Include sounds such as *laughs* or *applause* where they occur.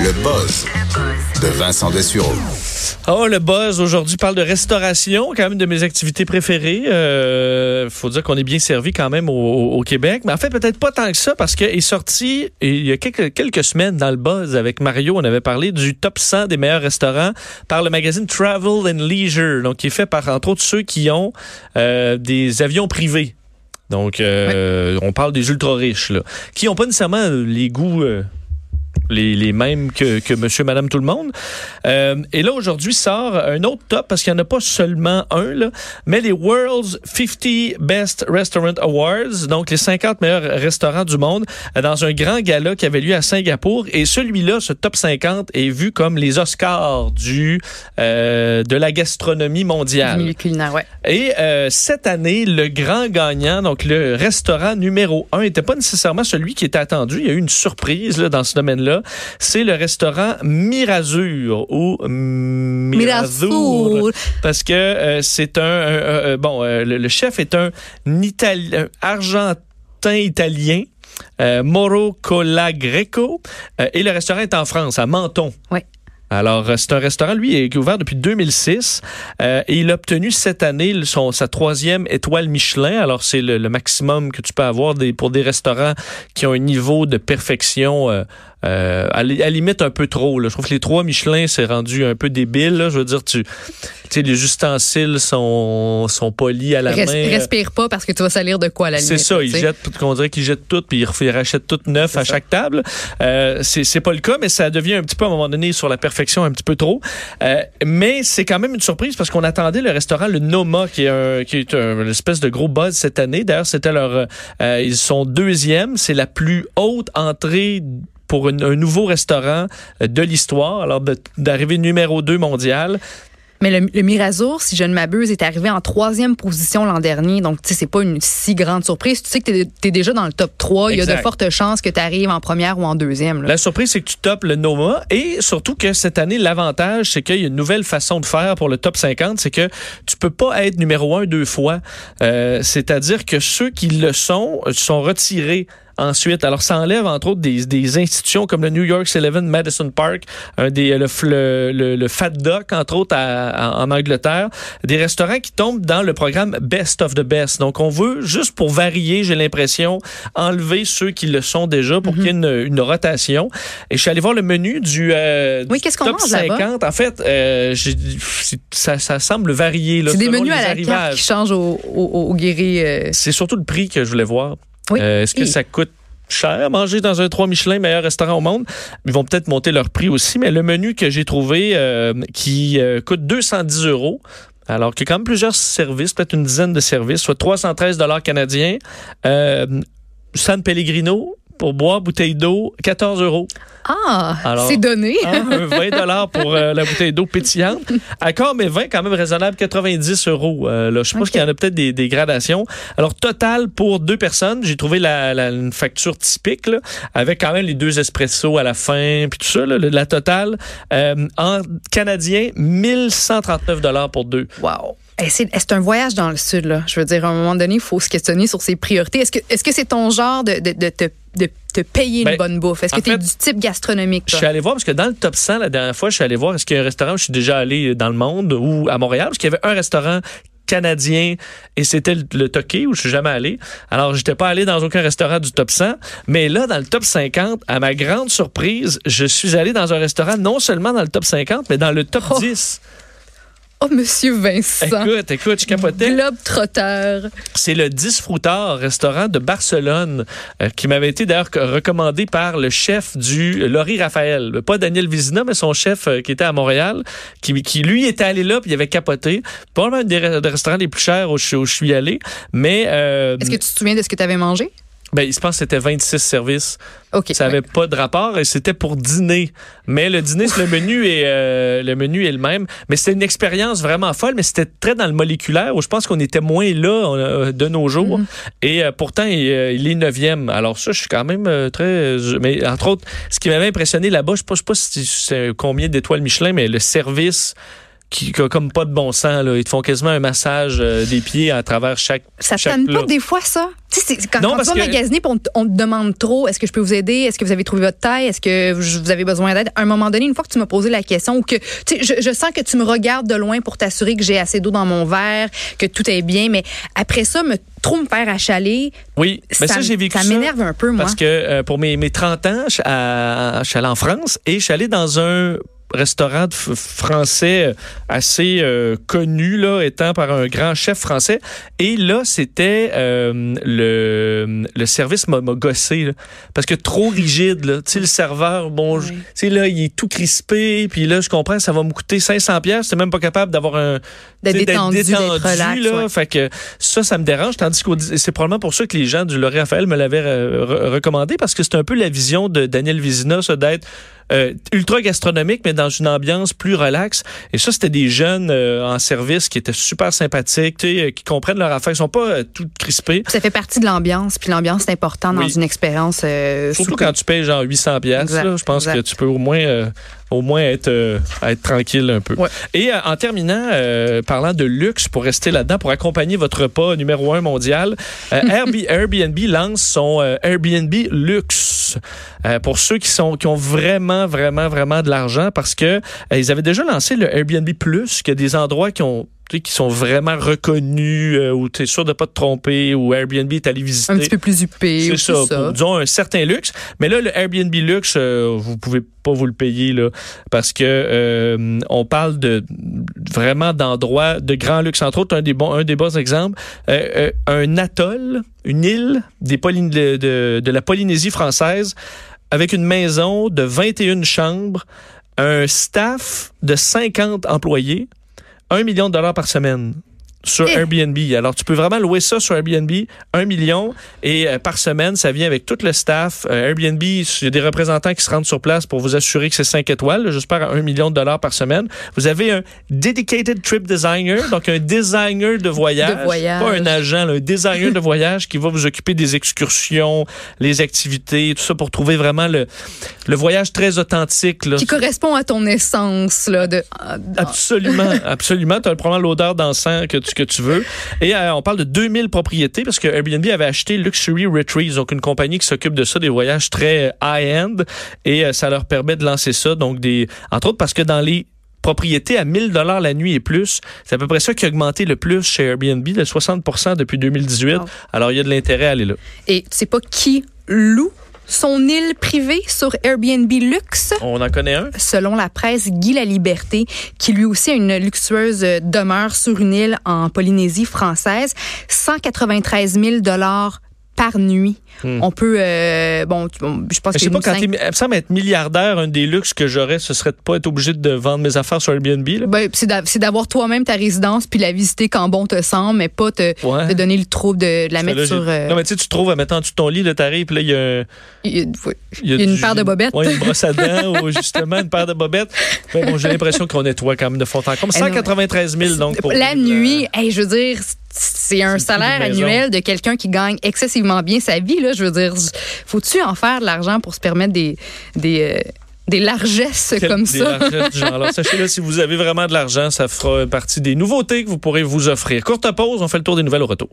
Le buzz de Vincent Dessureau. Oh, le buzz aujourd'hui parle de restauration, quand même de mes activités préférées. Euh, faut dire qu'on est bien servi quand même au, Québec, mais en fait peut-être pas tant que ça parce qu'il est sorti il y a quelques, quelques semaines dans le buzz avec Mario, on avait parlé du top 100 des meilleurs restaurants par le magazine Travel and Leisure, donc qui est fait par entre autres ceux qui ont euh, des avions privés. Donc, euh, on parle des ultra riches, là, qui n'ont pas nécessairement les goûts euh, les, les mêmes que, que monsieur, madame, tout le monde. Euh, et là, aujourd'hui, sort un autre top, parce qu'il n'y en a pas seulement un, là, mais les World's 50 Best Restaurant Awards, donc les 50 meilleurs restaurants du monde, euh, dans un grand gala qui avait lieu à Singapour. Et celui-là, ce top 50, est vu comme les Oscars du, euh, de la gastronomie Du mondiale. milieu culinaire, ouais. Et euh, cette année, le grand gagnant, donc le restaurant numéro un, n'était pas nécessairement celui qui était attendu. Il y a eu une surprise là, dans ce domaine-là. C'est le restaurant Mirazur ou Mirazur. Parce que euh, c'est un, un- un- un- bon, euh, le, le chef est un, argentin italien. Euh, Moro Colagreco Euh, et le restaurant est en France, à Menton. Ouais. Alors, euh, c'est un restaurant, lui, est ouvert depuis 2006 euh, et il a obtenu cette année son, sa troisième étoile Michelin. Alors, c'est le, le maximum que tu peux avoir des, pour des restaurants qui ont un niveau de perfection euh, euh, à, à limite un peu trop. Là. Je trouve que les trois Michelin, c'est rendu un peu débile. Là. Je veux dire, tu, tu sais, les ustensiles sont, sont polis à la Res- main. respire pas parce que tu vas salir de quoi à la limite. C'est ça, ils jettent, on dirait qu'ils jettent tout, puis ils rachètent tout neuf à ça. chaque table. Euh, c'est c'est pas le cas, mais ça devient un petit peu à un moment donné sur la perfection un petit peu trop. Euh, mais c'est quand même une surprise parce qu'on attendait le restaurant le Noma, qui est un, qui est un- une espèce de gros buzz cette année. D'ailleurs, c'était leur, euh, ils sont deuxième, c'est la plus haute entrée pour une- un nouveau restaurant euh, de l'histoire, alors d'arriver numéro 2 mondial. Mais le, le Mirazur, si je ne m'abuse, est arrivé en troisième position l'an dernier. Donc, tu sais, c'est pas une si grande surprise. Tu sais que tu es, déjà dans le top 3. Il y a de fortes chances que tu arrives en première ou en deuxième. là. La surprise, c'est que tu topes le Noma et surtout que cette année, l'avantage, c'est qu'il y a une nouvelle façon de faire pour le top 50, c'est que tu peux pas être numéro un deux fois. Euh, C'est-à-dire que ceux qui le sont euh, sont retirés. Ensuite, alors ça enlève entre autres des, des institutions comme le New York Eleven Madison Park, un des, le, le, le, le Fat Duck, entre autres à- à- en Angleterre, des restaurants qui tombent dans le programme Best of the Best. Donc on veut, juste pour varier, j'ai l'impression, enlever ceux qui le sont déjà pour qu'il y ait une, une rotation. Et je suis allé voir le menu du, euh, Oui, du qu'est-ce qu'on top mange là-bas? 50. En fait, euh, ça, ça semble varier. C'est des menus à la carte qui changent au, au, au guéri. euh, C'est surtout le prix que je voulais voir. Oui. Euh, Est-ce que ça coûte cher manger dans un 3 Michelin, meilleur restaurant au monde? Ils vont peut-être monter leur prix aussi, mais le menu que j'ai trouvé euh, qui euh, coûte 210 euros, alors qu'il y a quand même plusieurs services, peut-être une dizaine de services, soit 313 dollars canadiens. Euh, San Pellegrino, pour boire, bouteille d'eau, 14 euros. Ah, c'est donné. Hein, un 20 dollars pour euh, la bouteille d'eau pétillante. Accord, mais 20 quand même raisonnable, 90 euros. Euh, là, je pense qu'il y en a peut-être des, des gradations. Alors, total pour deux personnes, j'ai trouvé la, la- une facture typique, là, avec quand même les deux espressos à la fin, puis tout ça, là, la totale. Euh, en canadien, 1139 dollars pour deux. Wow. Eh, C'est c'est un voyage dans le sud, là. Je veux dire, à un moment donné, il faut se questionner sur ses priorités. Est-ce que c'est ton genre de, de, de, te- de te payer Ben, une bonne bouffe? Est-ce que tu es fait, du type gastronomique? Je suis allé voir parce que dans le top 100, la dernière fois, je suis allé voir est-ce qu'il y a un restaurant où je suis déjà allé dans le monde ou à Montréal, parce qu'il y avait un restaurant canadien et c'était le, le Toqué où je suis jamais allé. Alors, j'étais pas allé dans aucun restaurant du top 100, mais là, dans le top 50, à ma grande surprise, je suis allé dans un restaurant non seulement dans le top 50, mais dans le top Oh. 10. Oh, Monsieur Vincent. Écoute, écoute, je capotais. Globe trotteur. C'est le 10 Fruitard, restaurant de Barcelone, euh, qui m'avait été d'ailleurs recommandé par le chef du Laurie Raphaël. Pas Daniel Vizina, mais son chef euh, qui était à Montréal, qui, qui lui était allé là, puis il avait capoté. Pas un des, re- des restaurants les plus chers où je, où je suis allé, mais euh, Est-ce que tu te souviens de ce que tu avais mangé? Ben, il se pense que c'était 26 services. OK. Ça avait pas de rapport et c'était pour dîner. Mais le dîner, le menu est euh, le menu est le même. Mais c'était une expérience vraiment folle, mais c'était très dans le moléculaire où je pense qu'on était moins là euh, de nos jours. Et euh, pourtant, il, il est neuvième. Alors ça, je suis quand même très. mais entre autres, ce qui m'avait impressionné là-bas, je sais pas, je sais pas si c'est combien d'étoiles Michelin, mais le service qui comme pas de bon sens. Là. Ils te font quasiment un massage des pieds à travers chaque. Ça plat. pas des fois, ça? Tu sais, c'est- quand, Non, quand parce tu vas que- magasiner on, te- on te demande trop, est-ce que je peux vous aider? Est-ce que vous avez trouvé votre taille? Est-ce que vous avez besoin d'aide? À un moment donné, une fois que tu m'as posé la question ou que, je, je sens que tu me regardes de loin pour t'assurer que j'ai assez d'eau dans mon verre, que tout est bien, mais après ça, me, trop me faire achaler, Oui, mais ça, j'ai vécu ça ça. m'énerve un peu, moi. Parce que euh, pour mes, mes 30 ans, je, à- je suis allé en France et je suis allé dans un restaurant français assez euh, connu, là, étant par un grand chef français. Et là, c'était euh, le, le service m'a gossé. là. parce que trop rigide. Là. Tu sais, le serveur, bon, Oui. tu sais, là, il est tout crispé. Puis là, je comprends, ça va me coûter 500 pièces. même pas capable d'avoir un... D'être détendu, d'être relax, là. ouais. Fait que ça, ça me dérange. Tandis que c'est probablement pour ça que les gens du Laurent Raphaël me l'avaient euh, re- recommandé parce que c'est un peu la vision de Daniel Vizina, ça, d'être euh, ultra gastronomique, mais dans une ambiance plus relaxe. Et ça, c'était des jeunes euh, en service qui étaient super sympathiques, euh, qui comprennent leur affaire. Ils sont pas euh, tout crispés. Ça fait partie de l'ambiance, puis l'ambiance c'est important dans une expérience. euh, Surtout quand tu payes genre 800 pièces, je pense exact. que tu peux au moins euh, au moins être euh, être tranquille un peu. Ouais. Et euh, en terminant euh, parlant de luxe pour rester là-dedans pour accompagner votre repas numéro un mondial, euh, *laughs* Airbnb, Airbnb lance son euh, Airbnb luxe euh, pour ceux qui sont qui ont vraiment vraiment vraiment de l'argent parce que euh, ils avaient déjà lancé le Airbnb Plus qui a des endroits qui ont qui sont vraiment reconnus, euh, où tu es sûr de pas te tromper, où Airbnb est allé visiter. un petit peu plus huppé. C'est ou ça, tout pour, disons un certain luxe. Mais là, le Airbnb luxe, euh, vous pouvez pas vous le payer là, parce que euh, on parle de vraiment d'endroits de grand luxe. Entre autres, un des bons, un des bons exemples, euh, euh, un atoll, une île des de, de la Polynésie française, avec une maison de 21 chambres, un staff de 50 employés, 1 million de dollars par semaine sur Eh. Airbnb. Alors, tu peux vraiment louer ça sur Airbnb, 1 million, et euh, par semaine, ça vient avec tout le staff. Euh, Airbnb, il y a des représentants qui se rendent sur place pour vous assurer que c'est 5 étoiles, j'espère à 1 million de dollars par semaine. Vous avez un dedicated trip designer, donc un designer de voyage, De voyage. pas un agent, là, un designer de voyage qui va vous occuper des excursions, les activités, tout ça pour trouver vraiment le, le voyage très authentique. Là. Qui correspond à ton essence, là, de. Absolument, absolument. Tu as probablement l'odeur d'encens que tu, que tu veux. Et euh, on parle de 2000 propriétés parce que Airbnb avait acheté Luxury Retreats, donc une compagnie qui s'occupe de ça, des voyages très high-end. Et euh, ça leur permet de lancer ça. Donc, des, entre autres parce que dans les propriétés à 1000 dollars la nuit et plus, c'est à peu près ça qui a augmenté le plus chez Airbnb, de 60% depuis 2018. Wow. Alors, il y a de l'intérêt à aller là. Et tu sais pas qui loue son île privée sur Airbnb Luxe? On en connaît un? Selon la presse, Guy La Liberté, qui lui aussi a une luxueuse demeure sur une île en Polynésie française, 193 000 dollars par nuit. Hmm. On peut, euh, bon, je pense Je que sais pas, quand il me semble être milliardaire, un des luxes que j'aurais, ce serait de pas être obligé de vendre mes affaires sur Airbnb. Là. Ben, c'est d'a- c'est d'avoir toi-même ta résidence puis la visiter quand bon te semble, mais pas te, Ouais. te donner le trouble de, de la mettre là, sur. euh, Non, mais tu sais, tu trouves, en dessous de ton lit, là, t'arrives, puis là, il y a, il y a- oui. il y a Il y a une du- paire de bobettes. Ouais, une brosse à dents, *laughs* ou justement, une paire de bobettes. Mais bon, j'ai l'impression qu'on nettoie quand même de fond en comble. Eh non, 193 000, donc, pour la vivre, nuit, hey, je veux dire, c'est un salaire annuel de quelqu'un qui gagne excessivement bien sa vie. Là, je veux dire, faut-tu en faire de l'argent pour se permettre des des euh, des largesses quel- comme des ça? largesses du genre. Alors, *laughs* sachez-le, si vous avez vraiment de l'argent, ça fera partie des nouveautés que vous pourrez vous offrir. Courte pause, on fait le tour des nouvelles au retour.